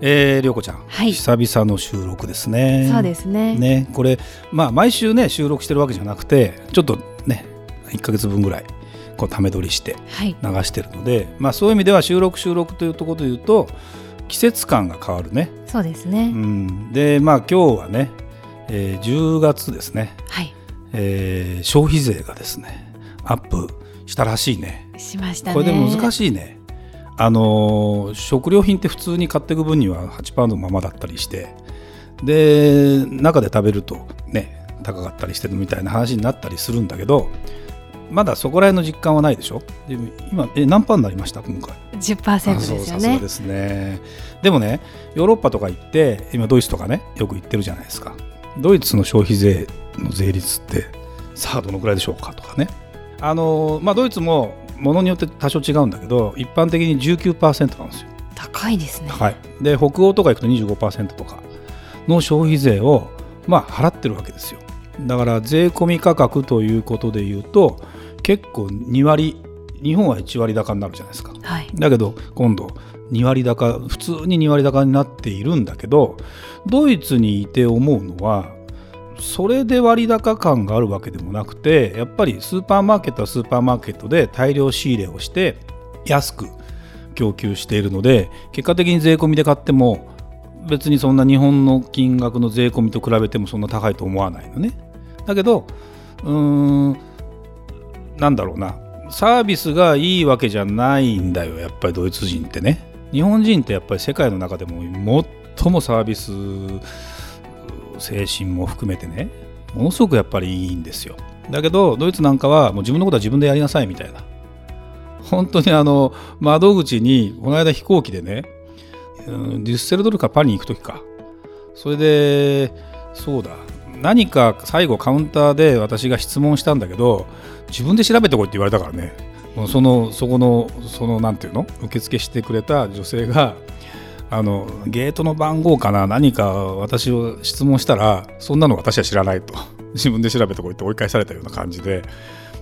えー、りょうこちゃん、はい、久々の収録ですね。そうですね。ね、これ、まあ、毎週ね、収録してるわけじゃなくて、ちょっとね、1か月分ぐらい、こう、ため撮りして流してるので、はい、まあ、そういう意味では、収録、収録というところで言うと、季節感が変わるね。そうですね。うん、で、まあ、今日はね、えー、10月ですね。はい。えー、消費税がですね、アップしたらしいね。しましたこれでも難しいね。あの食料品って普通に買っていく分には8%のままだったりしてで中で食べるとね高かったりしてるみたいな話になったりするんだけどまだそこら辺の実感はないでしょ？でも今え何パーになりました？今回。10%ですよね。ですね。でもねヨーロッパとか行って今ドイツとかねよく行ってるじゃないですか。ドイツの消費税の税率ってさあどのくらいでしょうか？とかね。あのまあドイツもものによって多少違うんだけど一般的に19%なんですよ。高いですね、はい、で北欧とか行くと25%とかの消費税をまあ払ってるわけですよ。だから税込み価格ということでいうと結構2割日本は1割高になるじゃないですか、はい、だけど今度2割高普通に2割高になっているんだけどドイツにいて思うのはそれで割高感があるわけでもなくてやっぱりスーパーマーケットはスーパーマーケットで大量仕入れをして安く供給しているので結果的に税込みで買っても別にそんな日本の金額の税込みと比べてもそんな高いと思わないのね。だけどうーんなんだろうな。サービスがいいわけじゃないんだよやっぱりドイツ人ってね。日本人ってやっぱり世界の中でも最もサービス精神も含めてねものすごくやっぱりいいんですよ。だけどドイツなんかはもう自分のことは自分でやりなさいみたいな。本当にあの窓口にこの間飛行機でねデュッセルドルかパリに行く時か。それでそうだ。何か最後カウンターで私が質問したんだけど自分で調べてこいって言われたからね。そのそこのそのなんていうの？受付してくれた女性があのゲートの番号かな何か私を質問したらそんなの私は知らないと 自分で調べてこいって追い返されたような感じで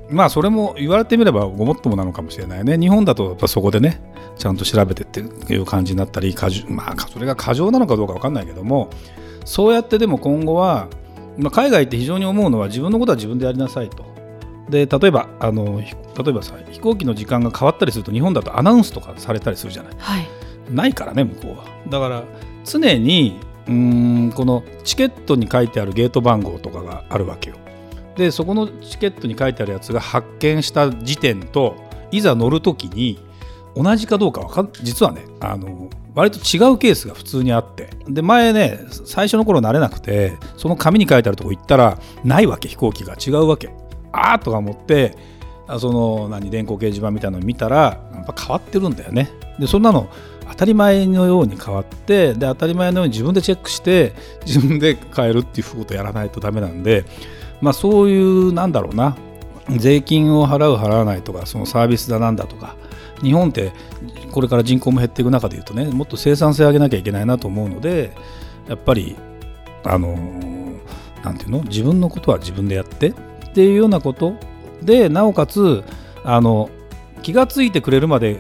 まあそれも言われてみればごもっともなのかもしれないね日本だとやっぱそこでねちゃんと調べてっていう感じになったりまあそれが過剰なのかどうか分かんないけどもそうやってでも今後は、まあ、海外って非常に思うのは自分のことは自分でやりなさいと。で例えばあの例えばさ飛行機の時間が変わったりすると日本だとアナウンスとかされたりするじゃない。はいないからね向こうは。だから常にうんこのチケットに書いてあるゲート番号とかがあるわけよ。でそこのチケットに書いてあるやつが発見した時点といざ乗るときに同じかどうかか実はねあの割と違うケースが普通にあって。で前ね最初の頃慣れなくてその紙に書いてあるとこ行ったらないわけ飛行機が違うわけ。ああとか思ってその何電光掲示板みたいなの見たらやっぱ変わってるんだよね。でそんなの当たり前のように変わってで当たり前のように自分でチェックして自分で変えるっていうことをやらないとダメなんで、まあ、そういうなんだろうな税金を払う払わないとかそのサービスだなんだとか日本ってこれから人口も減っていく中でいうとねもっと生産性を上げなきゃいけないなと思うのでやっぱりあのなんていうの自分のことは自分でやってっていうようなことでなおかつあの気が付いてくれるまで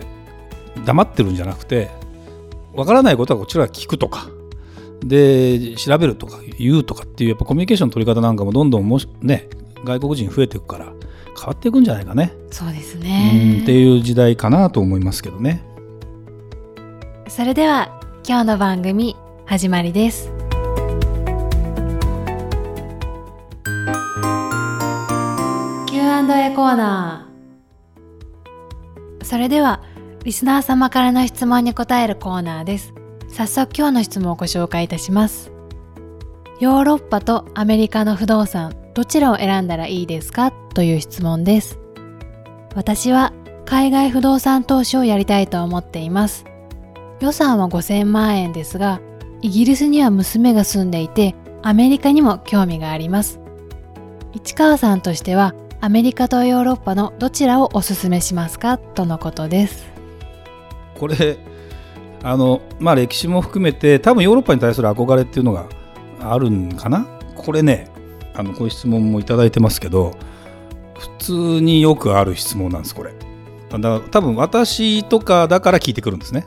黙ってるんじゃなくてわからないことはこちらが聞くとかで調べるとか言うとかっていうやっぱコミュニケーションの取り方なんかもどんどんもしね外国人増えていくから変わっていくんじゃないかね。そうですねっていう時代かなと思いますけどね。それでは今日の番組始まりです。Q&A コーナーそれではリスナー様からの質問に答えるコーナーです。早速今日の質問をご紹介いたします。ヨーロッパとアメリカの不動産、どちらを選んだらいいですか？という質問です。私は海外不動産投資をやりたいと思っています。予算は5000万円ですが、イギリスには娘が住んでいて、アメリカにも興味があります市川さんとしてはアメリカとヨーロッパのどちらをおすすめしますか？とのことですこれあのまあ歴史も含めて多分ヨーロッパに対する憧れっていうのがあるんかな？これねあのこういう質問も頂いてますけど普通によくある質問なんですこれ。だ多分私とかだから聞いてくるんですね。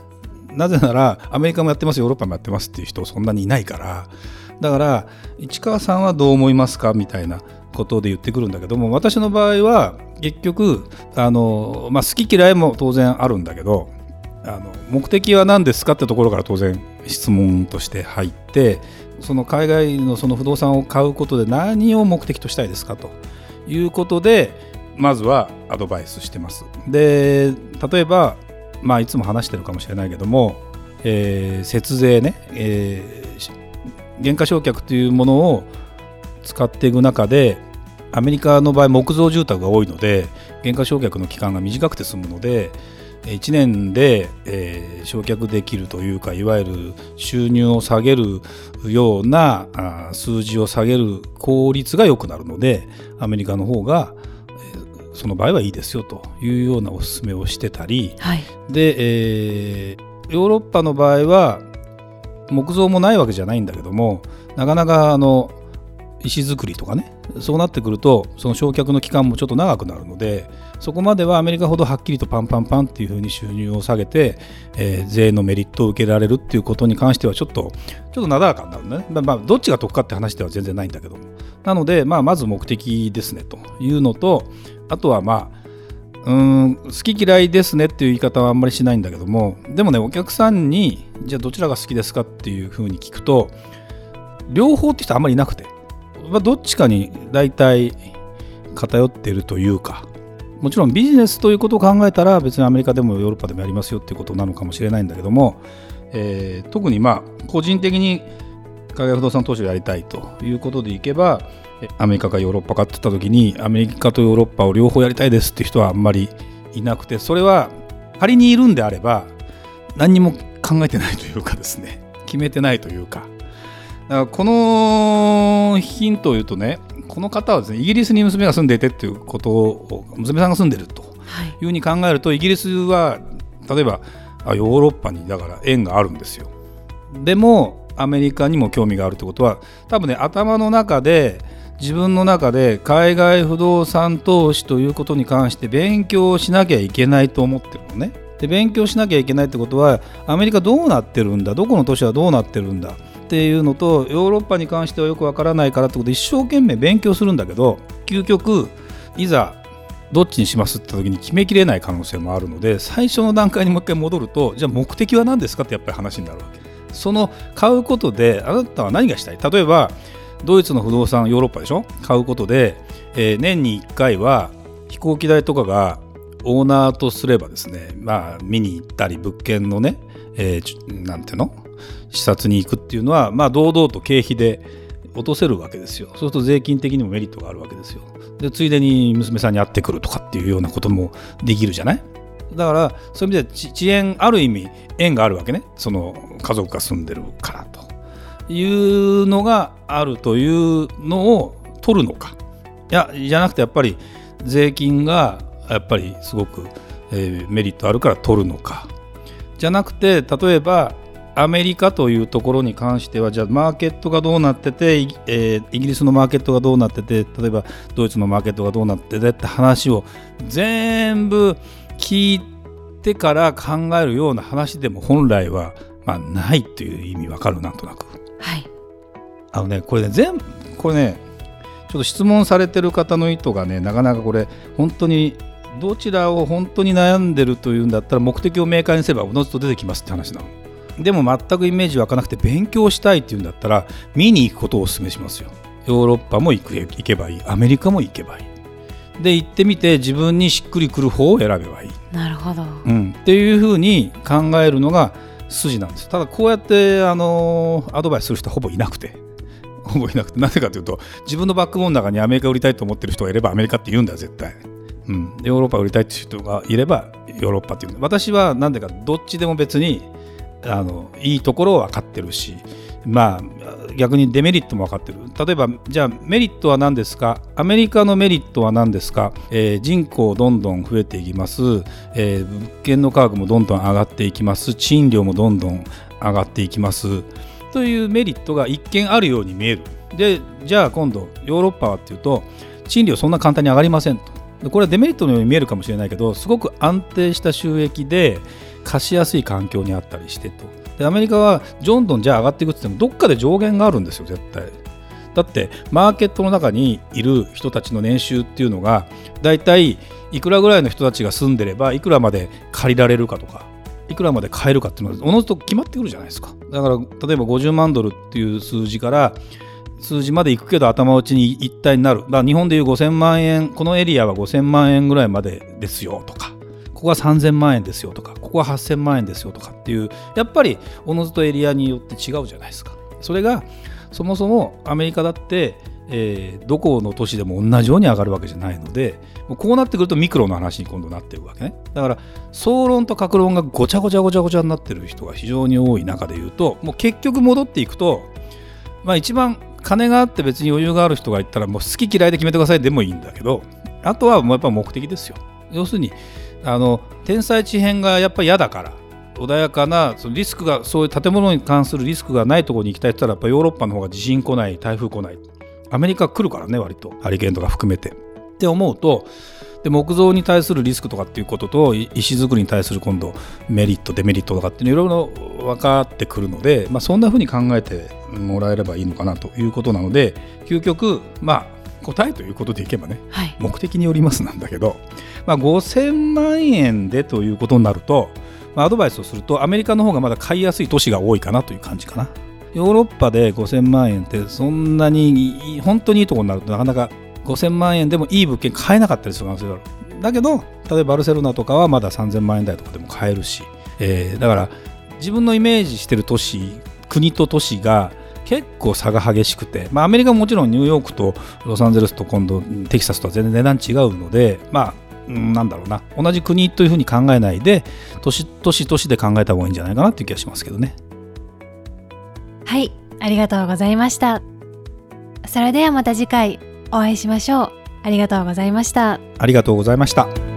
なぜならアメリカもやってますヨーロッパもやってますっていう人そんなにいないから。だから市川さんはどう思いますかみたいなことで言ってくるんだけども私の場合は結局あの、まあ、好き嫌いも当然あるんだけどあの目的は何ですかってところから当然質問として入ってその海外のその不動産を買うことで何を目的としたいですかということでまずはアドバイスしてます。で例えば、まあ、いつも話してるかもしれないけども、えー、節税ね、えー、減価償却というものを使っていく中でアメリカの場合木造住宅が多いので減価償却の期間が短くて済むので1年で、えー、焼却できるというかいわゆる収入を下げるようなあ数字を下げる効率が良くなるのでアメリカの方が、えー、その場合はいいですよというようなお勧めをしてたり、はい、で、えー、ヨーロッパの場合は木造もないわけじゃないんだけどもなかなかあの石造りとかねそうなってくるとその焼却の期間もちょっと長くなるのでそこまではアメリカほどはっきりとパンパンパンっていうふうに収入を下げて、えー、税のメリットを受けられるっていうことに関してはちょっとちょっとなだらかになるね、まあ、まあどっちが得かって話では全然ないんだけど。なので、まあ、まず目的ですねというのとあとはまあうん好き嫌いですねっていう言い方はあんまりしないんだけどもでもねお客さんにじゃあどちらが好きですかっていうふうに聞くと両方って人あんまりいなくてまあ、どっちかに大体偏っているというかもちろんビジネスということを考えたら別にアメリカでもヨーロッパでもやりますよっていうことなのかもしれないんだけども、えー、特にまあ個人的に海外不動産投資をやりたいということでいけばアメリカかヨーロッパかって言った時にアメリカとヨーロッパを両方やりたいですっていう人はあんまりいなくてそれは仮にいるんであれば何にも考えてないというかですね決めてないというからこのヒントを言うとねこの方はですねイギリスに娘が住んでいてっていうことを娘さんが住んでるというふうに考えると、イギリスは例えばヨーロッパにだから縁があるんですよ。でもアメリカにも興味があるってことは多分ね頭の中で自分の中で海外不動産投資ということに関して勉強しなきゃいけないと思ってるのね。で勉強しなきゃいけないってことはアメリカどうなってるんだ？どこの都市はどうなってるんだ？っていうのとヨーロッパに関してはよくわからないからってことで一生懸命勉強するんだけど究極いざどっちにしますって時に決めきれない可能性もあるので最初の段階にもう一回戻るとじゃあ目的は何ですかってやっぱり話になるわけ。その買うことであなたは何がしたい？例えばドイツの不動産ヨーロッパでしょ？買うことで、えー、年に1回は飛行機代とかがオーナーとすればですねまあ見に行ったり物件のね、えー、なんていうの？視察に行くっていうのは、まあ、堂々と経費で落とせるわけですよ。そうすると税金的にもメリットがあるわけですよ。で、ついでに娘さんに会ってくるとかっていうようなこともできるじゃない？だからそういう意味で遅延ある意味縁があるわけねその家族が住んでるからというのがあるというのを取るのかいやじゃなくてやっぱり税金がやっぱりすごく、えー、メリットあるから取るのかじゃなくて例えばアメリカというところに関してはじゃあマーケットがどうなってて、えー、イギリスのマーケットがどうなってて例えばドイツのマーケットがどうなっててって話を全部聞いてから考えるような話でも本来は、まあ、ないという意味わかるなんとなく。はい、あのねこれね全これねちょっと質問されてる方の意図がねなかなかこれ本当にどちらを本当に悩んでるというんだったら目的を明快にすればおのずと出てきますって話なの。でも全くイメージ湧かなくて勉強したいっていうんだったら見に行くことをお勧めしますよ。ヨーロッパも行く行けばいいアメリカも行けばいい。で行ってみて自分にしっくりくる方を選べばいい。なるほど、うん、っていうふうに考えるのが筋なんです。ただこうやってあのアドバイスする人はほぼいなくて。ほぼいなくてなぜかというと自分のバックボーンの中にアメリカ売りたいと思ってる人がいればアメリカって言うんだよ絶対。うん、ヨーロッパ売りたいっていう人がいればヨーロッパっていう私は何でかどっちでも別にあのいいところは分かってるしまあ逆にデメリットも分かってる。例えばじゃあメリットは何ですか？アメリカのメリットは何ですか、えー、人口どんどん増えていきます、えー、物件の価格もどんどん上がっていきます。賃料もどんどん上がっていきます。というメリットが一見あるように見える。でじゃあ今度ヨーロッパはっていうと賃料そんな簡単に上がりませんと。これはデメリットのように見えるかもしれないけどすごく安定した収益で貸しやすい環境にあったりしてとでアメリカはどんどんじゃあ上がっていくって言ってもどっかで上限があるんですよ絶対。だってマーケットの中にいる人たちの年収っていうのがだいたいいくらぐらいの人たちが住んでればいくらまで借りられるかとかいくらまで買えるかっていうのはおのずと決まってくるじゃないですか。だから例えば50万ドルっていう数字から数字までいくけど頭打ちに一体になる。だから日本でいう5000万円このエリアは5000万円ぐらいまでですよとか。ここは3000万円ですよとかここは8000万円ですよとかっていうやっぱりおのずとエリアによって違うじゃないですか。それがそもそもアメリカだって、えー、どこの都市でも同じように上がるわけじゃないのでこうなってくるとミクロの話に今度なっていくわけね。だから総論と格論がごちゃごちゃごちゃごちゃになってる人が非常に多い中でいうともう結局戻っていくとまあ一番金があって別に余裕がある人がいったらもう好き嫌いで決めてくださいでもいいんだけどあとはもうやっぱ目的ですよ。要するにあの天災地変がやっぱり嫌だから。穏やかなそのリスクがそういう建物に関するリスクがないところに行きたいって言ったらやっぱヨーロッパの方が地震来ない台風来ない。アメリカ来るからね割と。ハリケーンとか含めて。って思うとで木造に対するリスクとかっていうことと石造りに対する今度メリットデメリットとかっていうのいろいろ分かってくるので、まあ、そんなふうに考えてもらえればいいのかなということなので究極まあ答えということでいけばね、はい、目的によりますなんだけど、まあ、5000万円でということになると、まあ、アドバイスをするとアメリカの方がまだ買いやすい都市が多いかなという感じかな。ヨーロッパで5000万円ってそんなに本当にいいところになるとなかなか5000万円でもいい物件買えなかったりする可能性がある。だけど例えばバルセロナとかはまだ3000万円台とかでも買えるし、えー、だから自分のイメージしてる都市国と都市が結構差が激しくて、まあ、アメリカももちろんニューヨークとロサンゼルスと今度テキサスとは全然値段違うのでまあなんだろうな。同じ国というふうに考えないで都市都市都市で考えた方がいいんじゃないかなっていう気がしますけどね。はいありがとうございました。それではまた次回お会いしましょう。ありがとうございました。ありがとうございました